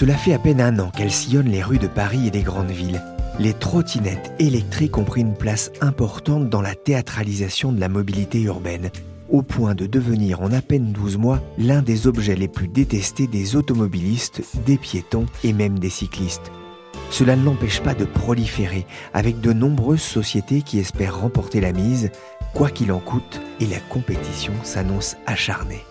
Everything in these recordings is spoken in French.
Cela fait à peine un an qu'elles sillonnent les rues de Paris et des grandes villes. Les trottinettes électriques ont pris une place importante dans la théâtralisation de la mobilité urbaine, au point de devenir en à peine 12 mois l'un des objets les plus détestés des automobilistes, des piétons et même des cyclistes. Cela ne l'empêche pas de proliférer, avec de nombreuses sociétés qui espèrent remporter la mise, quoi qu'il en coûte, et la compétition s'annonce acharnée.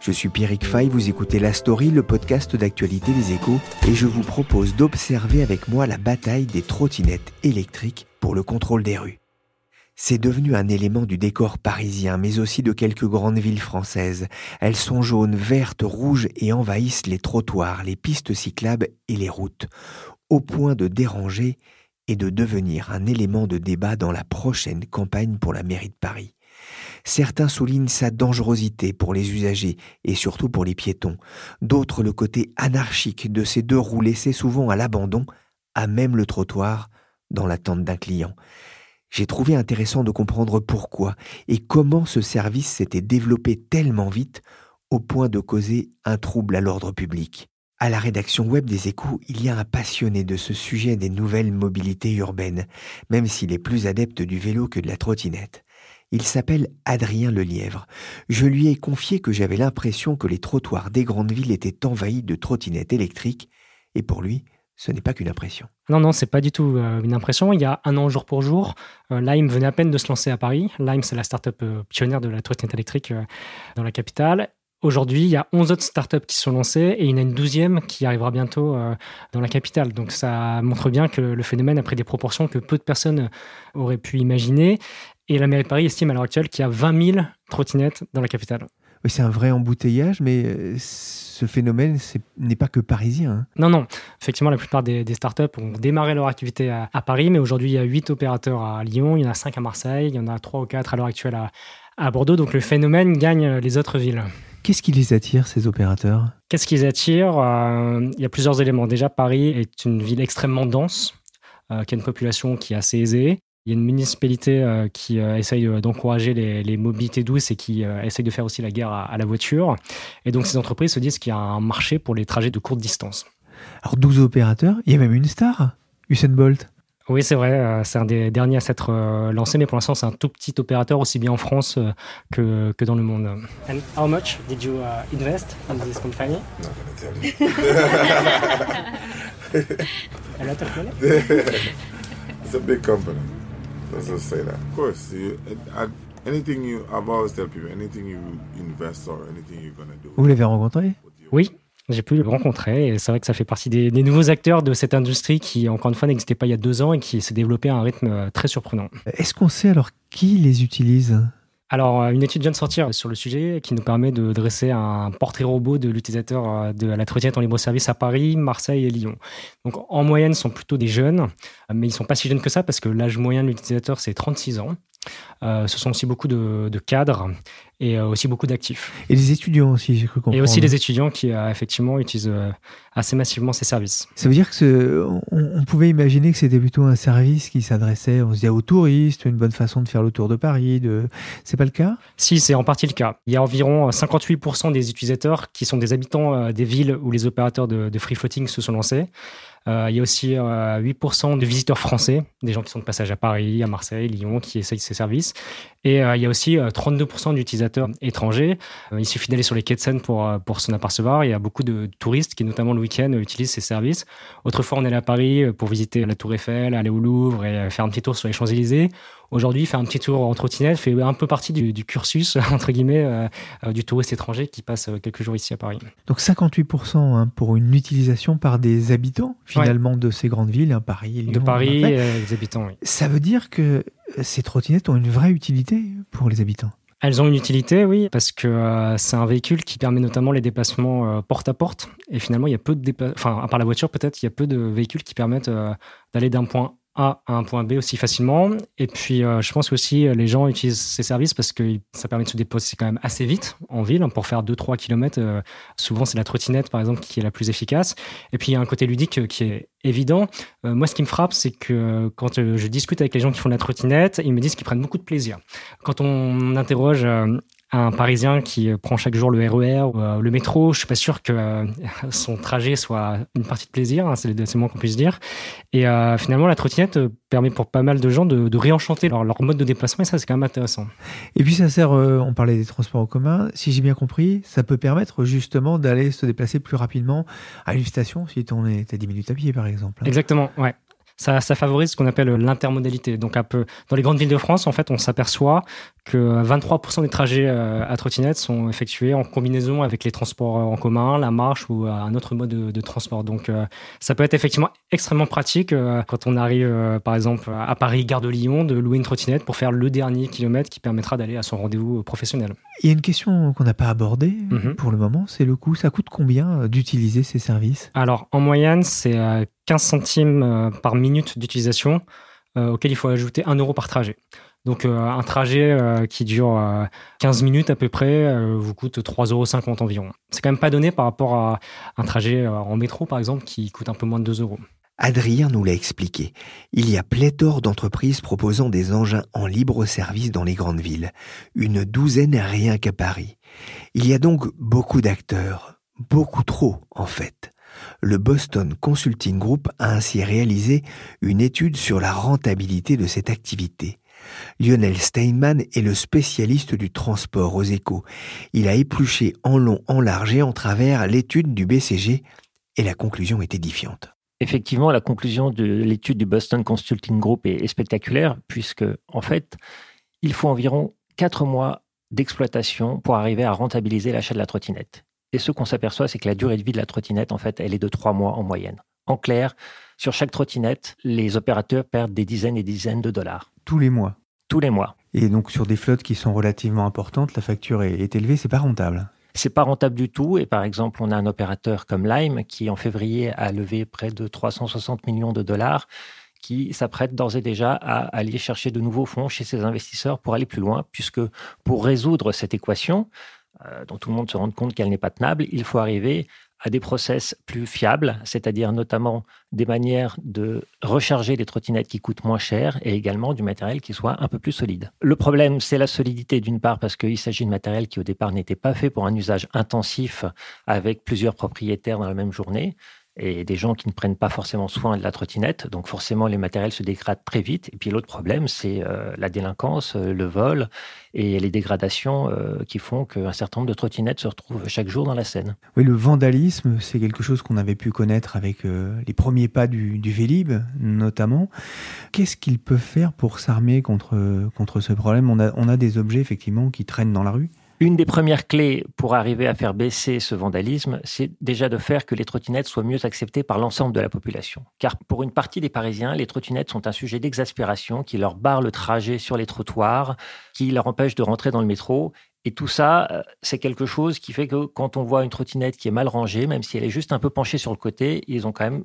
Je suis Pierrick Fay, vous écoutez La Story, le podcast d'actualité des échos, et je vous propose d'observer avec moi la bataille des trottinettes électriques pour le contrôle des rues. C'est devenu un élément du décor parisien, mais aussi de quelques grandes villes françaises. Elles sont jaunes, vertes, rouges et envahissent les trottoirs, les pistes cyclables et les routes, au point de déranger et de devenir un élément de débat dans la prochaine campagne pour la mairie de Paris. Certains soulignent sa dangerosité pour les usagers et surtout pour les piétons, d'autres le côté anarchique de ces deux roues laissées souvent à l'abandon, à même le trottoir, dans l'attente d'un client. J'ai trouvé intéressant de comprendre pourquoi et comment ce service s'était développé tellement vite au point de causer un trouble à l'ordre public. À la rédaction web des échos, il y a un passionné de ce sujet des nouvelles mobilités urbaines, même s'il est plus adepte du vélo que de la trottinette. Il s'appelle Adrien Lelièvre. Je lui ai confié que j'avais l'impression que les trottoirs des grandes villes étaient envahis de trottinettes électriques, et pour lui, ce n'est pas qu'une impression. Non, non, c'est pas du tout euh, une impression. Il y a un an jour pour jour, euh, Lime venait à peine de se lancer à Paris. Lime, c'est la start-up euh, pionnière de la trottinette électrique dans la capitale. Aujourd'hui, il y a 11 autres startups qui sont lancées et il y en a une douzième qui arrivera bientôt dans la capitale. Donc ça montre bien que le phénomène a pris des proportions que peu de personnes auraient pu imaginer. Et la mairie de Paris estime à l'heure actuelle qu'il y a 20 000 trottinettes dans la capitale. Oui, c'est un vrai embouteillage, mais euh, ce phénomène n'est pas que parisien. Hein. Non, non. Effectivement, la plupart des, startups ont démarré leur activité à, Paris, mais aujourd'hui, il y a 8 opérateurs à Lyon, il y en a 5 à Marseille, il y en a 3 ou 4 à l'heure actuelle à, à Bordeaux. Donc le phénomène gagne les autres villes. Qu'est-ce qui les attire, ces opérateurs? Qu'est-ce qui les attire? Euh, Il y a plusieurs éléments. Déjà, Paris est une ville extrêmement dense, euh, qui a une population qui est assez aisée. Il y a une municipalité euh, qui euh, essaye euh, d'encourager les, mobilités douces et qui essaye de faire aussi la guerre à, la voiture. Et donc ces entreprises se disent qu'il y a un marché pour les trajets de courte distance. Alors 12 opérateurs, il y a même une star, Usain Bolt. Oui, c'est vrai, c'est un des derniers à s'être lancé, mais pour l'instant, c'est un tout petit opérateur, aussi bien en France que, que dans le monde. And how much did you uh, invest in this company? a lot of money? It's a big company. Let's say that. Of course, you, anything you, I've always tell people, anything you invest or anything you're gonna do. Vous l'avez rencontré? Oui, j'ai pu le rencontrer et c'est vrai que ça fait partie des, des, nouveaux acteurs de cette industrie qui, encore une fois, n'existait pas il y a deux ans et qui s'est développé à un rythme euh, très surprenant. Est-ce qu'on sait alors qui les utilise? Alors, euh, une étude vient de sortir sur le sujet qui nous permet de dresser un portrait robot de l'utilisateur euh, de la trottinette en libre-service à Paris, Marseille et Lyon. Donc, en moyenne, ce sont plutôt des jeunes, mais ils ne sont pas si jeunes que ça parce que l'âge moyen de l'utilisateur, c'est 36 ans. Euh, ce sont aussi beaucoup de, cadres et euh, aussi beaucoup d'actifs. Et les étudiants aussi, j'ai cru comprendre. Et aussi les étudiants qui euh, effectivement utilisent assez massivement ces services. Ça veut dire que on, pouvait imaginer que c'était plutôt un service qui s'adressait, on se disait aux touristes, une bonne façon de faire le tour de Paris. De... C'est pas le cas? Si, c'est en partie le cas. Il y a environ 58% des utilisateurs qui sont des habitants des villes où les opérateurs de, de free floating se sont lancés. Il y a aussi 8% de visiteurs français, des gens qui sont de passage à Paris, à Marseille, Lyon, qui essayent ces services. Et il y a aussi 32% d'utilisateurs étrangers. il suffit d'aller sur les quais de Seine pour, pour s'en apercevoir. Il y a beaucoup de touristes qui, notamment le week-end, utilisent ces services. Autrefois, on allait à Paris pour visiter la Tour Eiffel, aller au Louvre et faire un petit tour sur les Champs-Élysées. Aujourd'hui, faire un petit tour en trottinette fait un peu partie du, cursus, entre guillemets, euh, euh, du touriste étranger qui passe euh, quelques jours ici à Paris. Donc 58% hein, pour une utilisation par des habitants, finalement, de ces grandes villes, hein, Paris, Lyon. De Paris, les habitants, oui. Ça veut dire que ces trottinettes ont une vraie utilité pour les habitants? Elles ont une utilité, oui, parce que c'est un véhicule qui permet notamment les déplacements porte à porte. Et finalement, il y a peu de enfin, à part la voiture, peut-être, il y a peu de véhicules qui permettent d'aller d'un point à un point B aussi facilement. Et puis, euh, je pense aussi euh, les gens utilisent ces services parce que ça permet de se déposer quand même assez vite en ville pour faire 2-3 km. Euh, souvent, c'est la trottinette, par exemple, qui est la plus efficace. Et puis, il y a un côté ludique qui est évident. moi, ce qui me frappe, c'est que quand je discute avec les gens qui font de la trottinette, ils me disent qu'ils prennent beaucoup de plaisir. Quand on interroge un Parisien qui prend chaque jour le RER e ou euh, le métro, je suis pas sûr que euh, son trajet soit une partie de plaisir, hein, c'est le moins qu'on puisse dire. Et euh, finalement, la trottinette permet pour pas mal de gens de, réenchanter leur, mode de déplacement, et ça, c'est quand même intéressant. Et puis, ça sert, on parlait des transports en commun, si j'ai bien compris, ça peut permettre justement d'aller se déplacer plus rapidement à une station si on est à 10 minutes à pied, par exemple. Hein. Exactement, ouais ça, favorise ce qu'on appelle l'intermodalité. Donc, un peu, dans les grandes villes de France, en fait, on s'aperçoit que 23% des trajets euh, à trottinette sont effectués en combinaison avec les transports en commun, la marche ou un autre mode de, transport. Donc, euh, ça peut être effectivement extrêmement pratique euh, quand on arrive, par exemple, à Paris, gare de Lyon, de louer une trottinette pour faire le dernier kilomètre qui permettra d'aller à son rendez-vous professionnel. Il y a une question qu'on n'a pas abordée mhm. pour le moment, c'est le coût. Ça coûte combien d'utiliser ces services? Alors, en moyenne, c'est 15 centimes euh, par minute d'utilisation, euh, auquel il faut ajouter 1 euro par trajet. Donc euh, un trajet qui dure 15 minutes à peu près vous coûte 3,50 euros environ. C'est quand même pas donné par rapport à un trajet en métro par exemple qui coûte un peu moins de 2 euros. Adrien nous l'a expliqué. Il y a pléthore d'entreprises proposant des engins en libre service dans les grandes villes. Une douzaine rien qu'à Paris. Il y a donc beaucoup d'acteurs. Beaucoup trop, en fait le Boston Consulting Group a ainsi réalisé une étude sur la rentabilité de cette activité. Lionel Steinman est le spécialiste du transport aux échos. Il a épluché en long, en large et en travers l'étude du BCG et la conclusion est édifiante. Effectivement, la conclusion de l'étude du Boston Consulting Group est, spectaculaire puisque, en fait, il faut environ quatre mois d'exploitation pour arriver à rentabiliser l'achat de la trottinette. Et ce qu'on s'aperçoit, c'est que la durée de vie de la trottinette, en fait, elle est de trois mois en moyenne. En clair, sur chaque trottinette, les opérateurs perdent des dizaines et dizaines de dollars. Tous les mois Tous les mois. Et donc sur des flottes qui sont relativement importantes, la facture est, élevée, c'est pas rentable c'est pas rentable du tout. Et par exemple, on a un opérateur comme Lime qui, en février, a levé près de 360 millions de dollars, qui s'apprête d'ores et déjà à aller chercher de nouveaux fonds chez ses investisseurs pour aller plus loin, puisque pour résoudre cette équation, dont tout le monde se rend compte qu'elle n'est pas tenable, il faut arriver à des process plus fiables, c'est-à-dire notamment des manières de recharger les trottinettes qui coûtent moins cher et également du matériel qui soit un peu plus solide. Le problème, c'est la solidité d'une part parce qu'il s'agit de matériel qui au départ n'était pas fait pour un usage intensif avec plusieurs propriétaires dans la même journée et des gens qui ne prennent pas forcément soin de la trottinette. Donc forcément, les matériels se dégradent très vite. Et puis l'autre problème, c'est euh, la délinquance, euh, le vol et les dégradations euh, qui font qu'un certain nombre de trottinettes se retrouvent chaque jour dans la Seine. Oui, le vandalisme, c'est quelque chose qu'on avait pu connaître avec les premiers pas du, Vélib, notamment. Qu'est-ce qu'il peut faire pour s'armer contre, contre ce problème? On a, on a des objets, effectivement, qui traînent dans la rue une des premières clés pour arriver à faire baisser ce vandalisme, c'est déjà de faire que les trottinettes soient mieux acceptées par l'ensemble de la population. Car pour une partie des Parisiens, les trottinettes sont un sujet d'exaspération qui leur barre le trajet sur les trottoirs, qui leur empêche de rentrer dans le métro. Et tout ça, euh, c'est quelque chose qui fait que quand on voit une trottinette qui est mal rangée, même si elle est juste un peu penchée sur le côté, ils ont quand même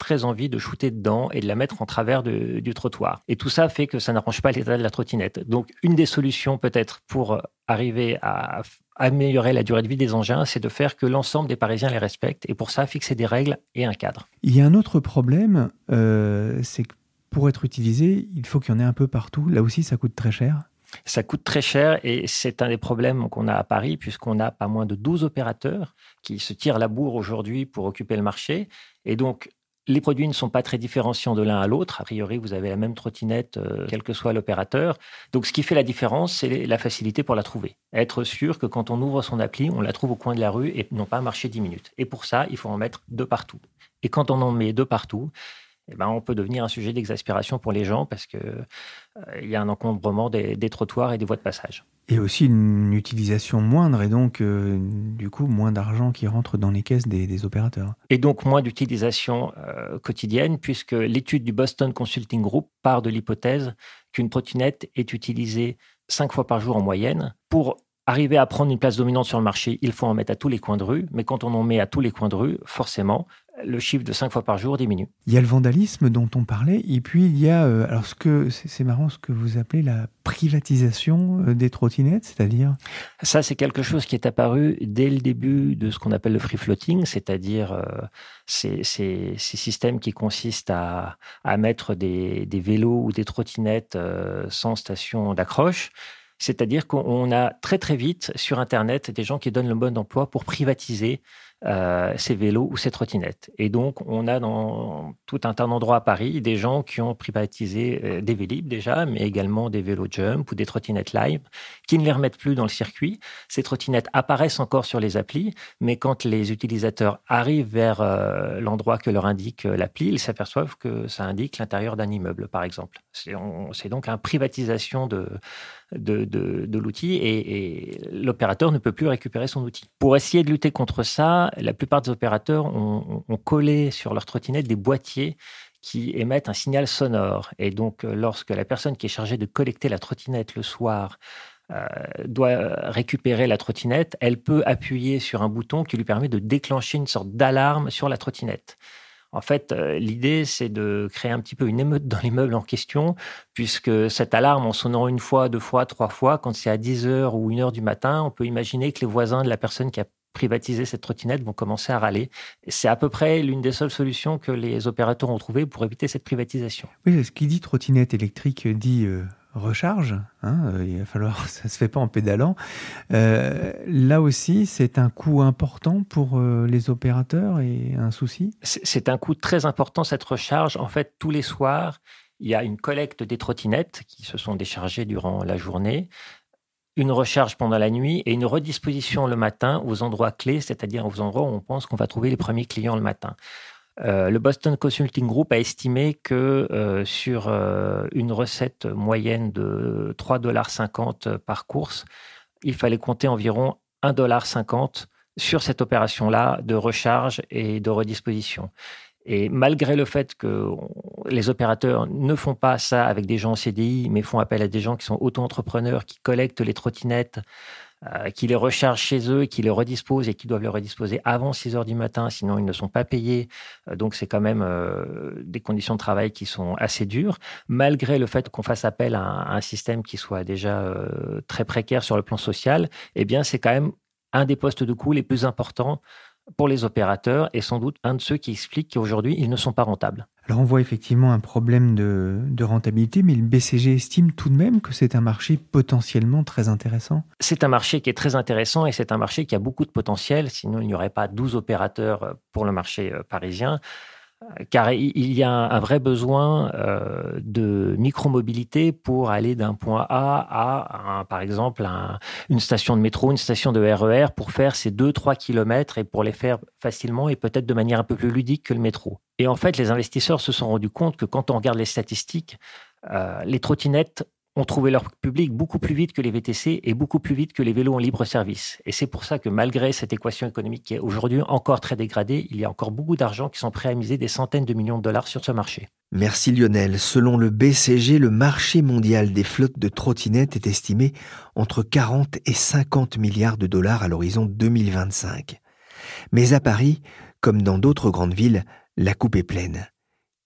très envie de shooter dedans et de la mettre en travers du trottoir. Et tout ça fait que ça n'arrange pas l'état de la trottinette. Donc, une des solutions peut-être pour euh, arriver à améliorer la durée de vie des engins, c'est de faire que l'ensemble des Parisiens les respectent et pour ça, fixer des règles et un cadre. Il y a un autre problème, euh, c'est que pour être utilisé, il faut qu'il y en ait un peu partout. Là aussi, ça coûte très cher. Ça coûte très cher et c'est un des problèmes qu'on a à Paris puisqu'on a pas moins de 12 opérateurs qui se tirent la bourre aujourd'hui pour occuper le marché. Et donc, Les produits ne sont pas très différenciants de l'un à l'autre. A priori, vous avez la même trottinette, euh, quel que soit l'opérateur. Donc, ce qui fait la différence, c'est la facilité pour la trouver. Être sûr que quand on ouvre son appli, on la trouve au coin de la rue et non pas marcher 10 minutes. Et pour ça, il faut en mettre deux partout. Et quand on en met deux partout, eh ben, on peut devenir un sujet d'exaspération pour les gens parce qu'il euh, y a un encombrement des, trottoirs et des voies de passage. Et aussi une utilisation moindre et donc euh, du coup moins d'argent qui rentre dans les caisses des, opérateurs. Et donc moins d'utilisation euh, quotidienne puisque l'étude du Boston Consulting Group part de l'hypothèse qu'une trottinette est utilisée cinq fois par jour en moyenne. Pour arriver à prendre une place dominante sur le marché, il faut en mettre à tous les coins de rue, mais quand on en met à tous les coins de rue, forcément, le chiffre de 5 fois par jour diminue. Il y a le vandalisme dont on parlait, et puis il y a, euh, alors ce que c'est marrant, ce que vous appelez la privatisation euh, des trottinettes, c'est-à-dire? Ça, c'est quelque chose qui est apparu dès le début de ce qu'on appelle le free floating, c'est-à-dire euh, ces, systèmes qui consistent à, mettre des, vélos ou des trottinettes sans station d'accroche. C'est-à-dire qu'on a très très vite sur Internet des gens qui donnent le bon emploi pour privatiser euh, ces vélos ou ces trottinettes. Et donc, on a dans tout un tas d'endroits à Paris des gens qui ont privatisé euh, des Vélib déjà, mais également des vélos jump ou des trottinettes live, qui ne les remettent plus dans le circuit. Ces trottinettes apparaissent encore sur les applis, mais quand les utilisateurs arrivent vers euh, l'endroit que leur indique l'appli, ils s'aperçoivent que ça indique l'intérieur d'un immeuble, par exemple. C'est donc une privatisation de, de, de, l'outil et, l'opérateur ne peut plus récupérer son outil. Pour essayer de lutter contre ça, la plupart des opérateurs ont, collé sur leur trottinette des boîtiers qui émettent un signal sonore. Et donc, lorsque la personne qui est chargée de collecter la trottinette le soir euh, doit récupérer la trottinette, elle peut appuyer sur un bouton qui lui permet de déclencher une sorte d'alarme sur la trottinette. En fait, euh, l'idée, c'est de créer un petit peu une émeute dans l'immeuble en question, puisque cette alarme, en sonnant une fois, deux fois, trois fois, quand c'est à 10 heures ou 1 heure du matin, on peut imaginer que les voisins de la personne qui a privatiser cette trottinette vont commencer à râler. C'est à peu près l'une des seules solutions que les opérateurs ont trouvées pour éviter cette privatisation. Oui, ce qui dit trottinette électrique dit euh, recharge. Hein, euh, il va falloir, ça se fait pas en pédalant. Euh, là aussi, c'est un coût important pour les opérateurs et un souci? C'est un coût très important cette recharge. En fait, tous les soirs, il y a une collecte des trottinettes qui se sont déchargées durant la journée une recharge pendant la nuit et une redisposition le matin aux endroits clés, c'est-à-dire aux endroits où on pense qu'on va trouver les premiers clients le matin. Euh, le Boston Consulting Group a estimé que euh, sur euh, une recette moyenne de 3,50 dollars par course, il fallait compter environ 1,50 dollar sur cette opération-là de recharge et de redisposition. Et malgré le fait que les opérateurs ne font pas ça avec des gens en CDI, mais font appel à des gens qui sont auto-entrepreneurs, qui collectent les trottinettes, euh, qui les rechargent chez eux, qui les redisposent et qui doivent les redisposer avant 6 heures du matin, sinon ils ne sont pas payés. Euh, donc c'est quand même euh, des conditions de travail qui sont assez dures, malgré le fait qu'on fasse appel à un, système qui soit déjà très précaire sur le plan social. Eh bien, c'est quand même un des postes de coût les plus importants pour les opérateurs et sans doute un de ceux qui expliquent qu'aujourd'hui, ils ne sont pas rentables. Alors on voit effectivement un problème de, rentabilité, mais le BCG estime tout de même que c'est un marché potentiellement très intéressant. C'est un marché qui est très intéressant et c'est un marché qui a beaucoup de potentiel, sinon il n'y aurait pas 12 opérateurs pour le marché euh, parisien car il y a un vrai besoin euh, de micromobilité pour aller d'un point A à, par exemple, une station de métro, une station de RER, e pour faire ces 2-3 kilomètres et pour les faire facilement et peut-être de manière un peu plus ludique que le métro. Et en fait, les investisseurs se sont rendus compte que quand on regarde les statistiques, euh, les trottinettes ont trouvé leur public beaucoup plus vite que les VTC et beaucoup plus vite que les vélos en libre service. Et c'est pour ça que malgré cette équation économique qui est aujourd'hui encore très dégradée, il y a encore beaucoup d'argent qui sont prêts à miser des centaines de millions de dollars sur ce marché. Merci Lionel. Selon le BCG, le marché mondial des flottes de trottinettes est estimé entre 40 et 50 milliards de dollars à l'horizon 2025. Mais à Paris, comme dans d'autres grandes villes, la coupe est pleine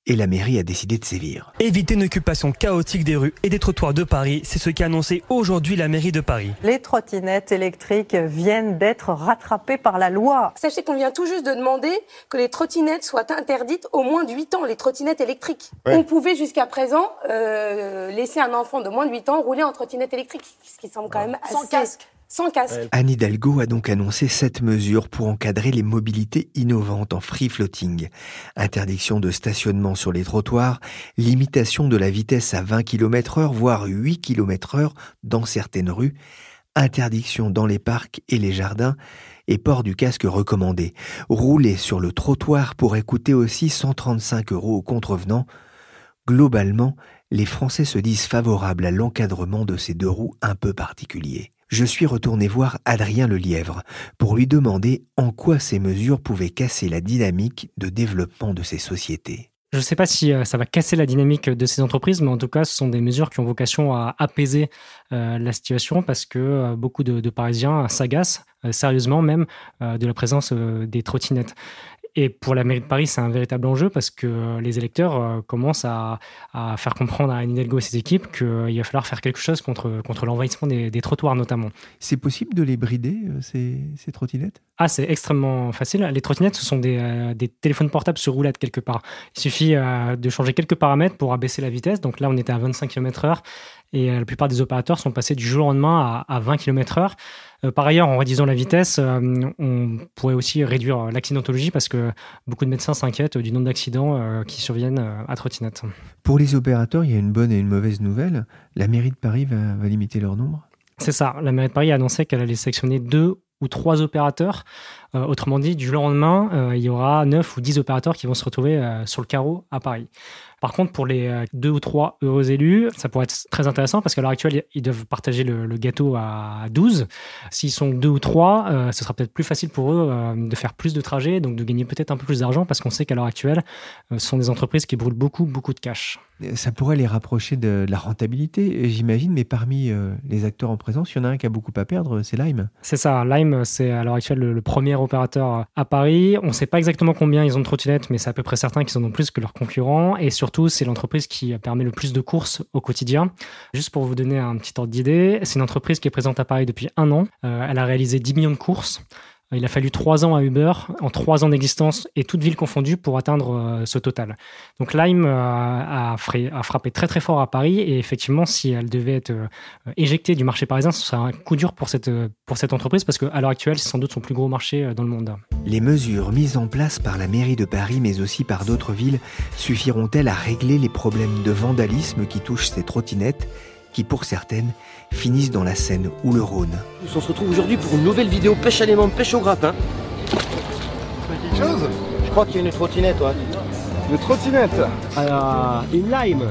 et la mairie a décidé de sévir. Éviter une occupation chaotique des rues et des trottoirs de Paris, c'est ce qu'a annoncé aujourd'hui la mairie de Paris. Les trottinettes électriques viennent d'être rattrapées par la loi. Sachez qu'on vient tout juste de demander que les trottinettes soient interdites au moins de 8 ans, les trottinettes électriques. On pouvait jusqu'à présent euh, laisser un enfant de moins de 8 ans rouler en trottinette électrique, ce qui semble quand même assez... Sans casque sans. Anne Hidalgo a donc annoncé cette mesure pour encadrer les mobilités innovantes en free floating. Interdiction de stationnement sur les trottoirs, limitation de la vitesse à 20 km heure, voire 8 km heure dans certaines rues, interdiction dans les parcs et les jardins, et port du casque recommandé. Rouler sur le trottoir pourrait coûter aussi 135 euros aux contrevenants. Globalement, les Français se disent favorables à l'encadrement de ces deux roues un peu particuliers. Je suis retourné voir Adrien Lelièvre pour lui demander en quoi ces mesures pouvaient casser la dynamique de développement de ces sociétés. Je ne sais pas si euh, ça va casser la dynamique de ces entreprises, mais en tout cas, ce sont des mesures qui ont vocation à apaiser euh, la situation parce que euh, beaucoup de, Parisiens s'agacent, sérieusement même, de la présence des trottinettes. Et pour la mairie de Paris, c'est un véritable enjeu parce que les électeurs euh, commencent à, faire comprendre à Anne Hidalgo et ses équipes qu'il va falloir faire quelque chose contre, contre l'envahissement des, trottoirs notamment. C'est possible de les brider, euh, ces, ces trottinettes? Ah, c'est extrêmement facile. Les trottinettes, ce sont des, euh, des, téléphones portables sur roulette quelque part. Il suffit de changer quelques paramètres pour abaisser la vitesse. Donc là, on était à 25 km/h et la plupart des opérateurs sont passés du jour au lendemain à, à 20 km/h. Euh, par ailleurs, en réduisant la vitesse, euh, on pourrait aussi réduire l'accidentologie parce que beaucoup de médecins s'inquiètent du nombre d'accidents euh, qui surviennent à trottinette. Pour les opérateurs, il y a une bonne et une mauvaise nouvelle. La mairie de Paris va, va limiter leur nombre C'est ça. La mairie de Paris a annoncé qu'elle allait sélectionner deux ou trois opérateurs. autrement dit, du lendemain, il y aura neuf ou dix opérateurs qui vont se retrouver sur le carreau à Paris. Par contre, pour les euh, deux ou trois heureux élus, ça pourrait être très intéressant parce qu'à l'heure actuelle, ils doivent partager le, gâteau à 12. S'ils sont deux ou trois, euh, ce sera peut-être plus facile pour eux euh, de faire plus de trajets, donc de gagner peut-être un peu plus d'argent parce qu'on sait qu'à l'heure actuelle, ce sont des entreprises qui brûlent beaucoup, beaucoup de cash. Ça pourrait les rapprocher de, la rentabilité, j'imagine, mais parmi les acteurs en présence, il y en a un qui a beaucoup à perdre, c'est Lime. C'est ça, Lime, c'est à l'heure actuelle le, premier opérateur à Paris. On ne sait pas exactement combien ils ont de trottinettes, mais c'est à peu près certain qu'ils en ont plus que leurs concurrents. Et surtout, c'est l'entreprise qui permet le plus de courses au quotidien. Juste pour vous donner un petit ordre d'idée, c'est une entreprise qui est présente à Paris depuis un an. Euh, elle a réalisé 10 millions de courses. Il a fallu trois ans à Uber, en trois ans d'existence et toutes villes confondues pour atteindre euh, ce total. Donc Lime euh, a, frappé très très fort à Paris et effectivement, si elle devait être euh, éjectée du marché parisien, ce serait un coup dur pour cette, pour cette entreprise parce qu'à l'heure actuelle, c'est sans doute son plus gros marché dans le monde. Les mesures mises en place par la mairie de Paris, mais aussi par d'autres villes, suffiront-elles à régler les problèmes de vandalisme qui touchent ces trottinettes qui pour certaines finissent dans la Seine ou le Rhône? On se retrouve aujourd'hui pour une nouvelle vidéo pêche à l'aimant, pêche au grappin. quelque chose? Je crois qu'il y a une trottinette, ouais. Une trottinette? Alors, une lime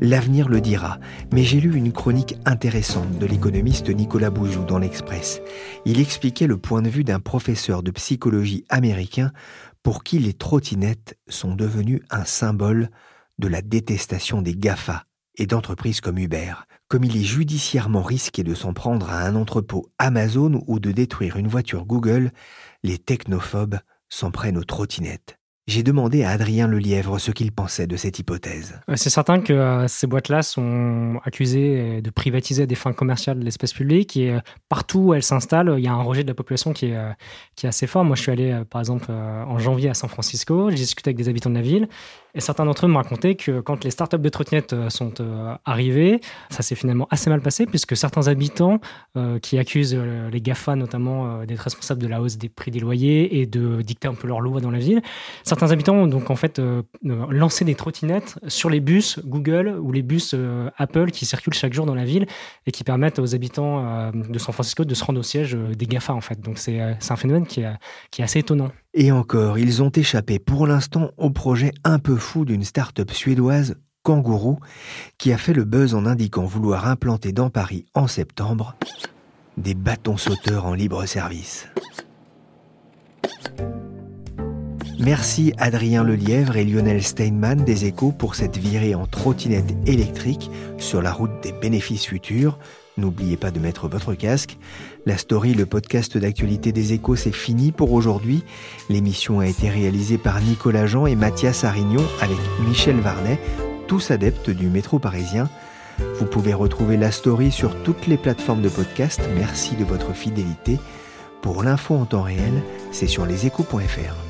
L'avenir le dira, mais j'ai lu une chronique intéressante de l'économiste Nicolas Bouzou dans l'Express. Il expliquait le point de vue d'un professeur de psychologie américain pour qui les trottinettes sont devenues un symbole de la détestation des GAFA, et d'entreprises comme Uber, comme il est judiciairement risqué de s'en prendre à un entrepôt Amazon ou de détruire une voiture Google, les technophobes s'en prennent aux trottinettes. J'ai demandé à Adrien Lelièvre ce qu'il pensait de cette hypothèse. Euh, c'est certain que euh, ces boîtes-là sont accusées de privatiser à des fins commerciales l'espace public et euh, partout où elles s'installent, il y a un rejet de la population qui est, qui est assez fort. Moi, je suis allé, par exemple, en janvier à San Francisco, j'ai discuté avec des habitants de la ville et certains d'entre eux me racontaient que quand les startups de trottinettes euh, sont euh, arrivées, ça s'est finalement assez mal passé puisque certains habitants euh, qui accusent les GAFA notamment d'être responsables de la hausse des prix des loyers et de dicter un peu leurs lois dans la ville, certains habitants ont donc en fait lancé des trottinettes sur les bus Google ou les bus Apple qui circulent chaque jour dans la ville et qui permettent aux habitants de San Francisco de se rendre au siège des GAFA en fait. Donc c'est un phénomène qui est, qui est assez étonnant. Et encore, ils ont échappé pour l'instant au projet un peu d'une start-up suédoise, Kangourou, qui a fait le buzz en indiquant vouloir implanter dans Paris en septembre des bâtons sauteurs en libre service. Merci Adrien Lelièvre et Lionel Steinman des Échos pour cette virée en trottinette électrique sur la route des bénéfices futurs. N'oubliez pas de mettre votre casque. La story, le podcast d'actualité des échos, c'est fini pour aujourd'hui. L'émission a été réalisée par Nicolas Jean et Mathias Arignon avec Michel Varnet, tous adeptes du métro parisien. Vous pouvez retrouver la story sur toutes les plateformes de podcast. Merci de votre fidélité. Pour l'info en temps réel, c'est sur leséchos.fr.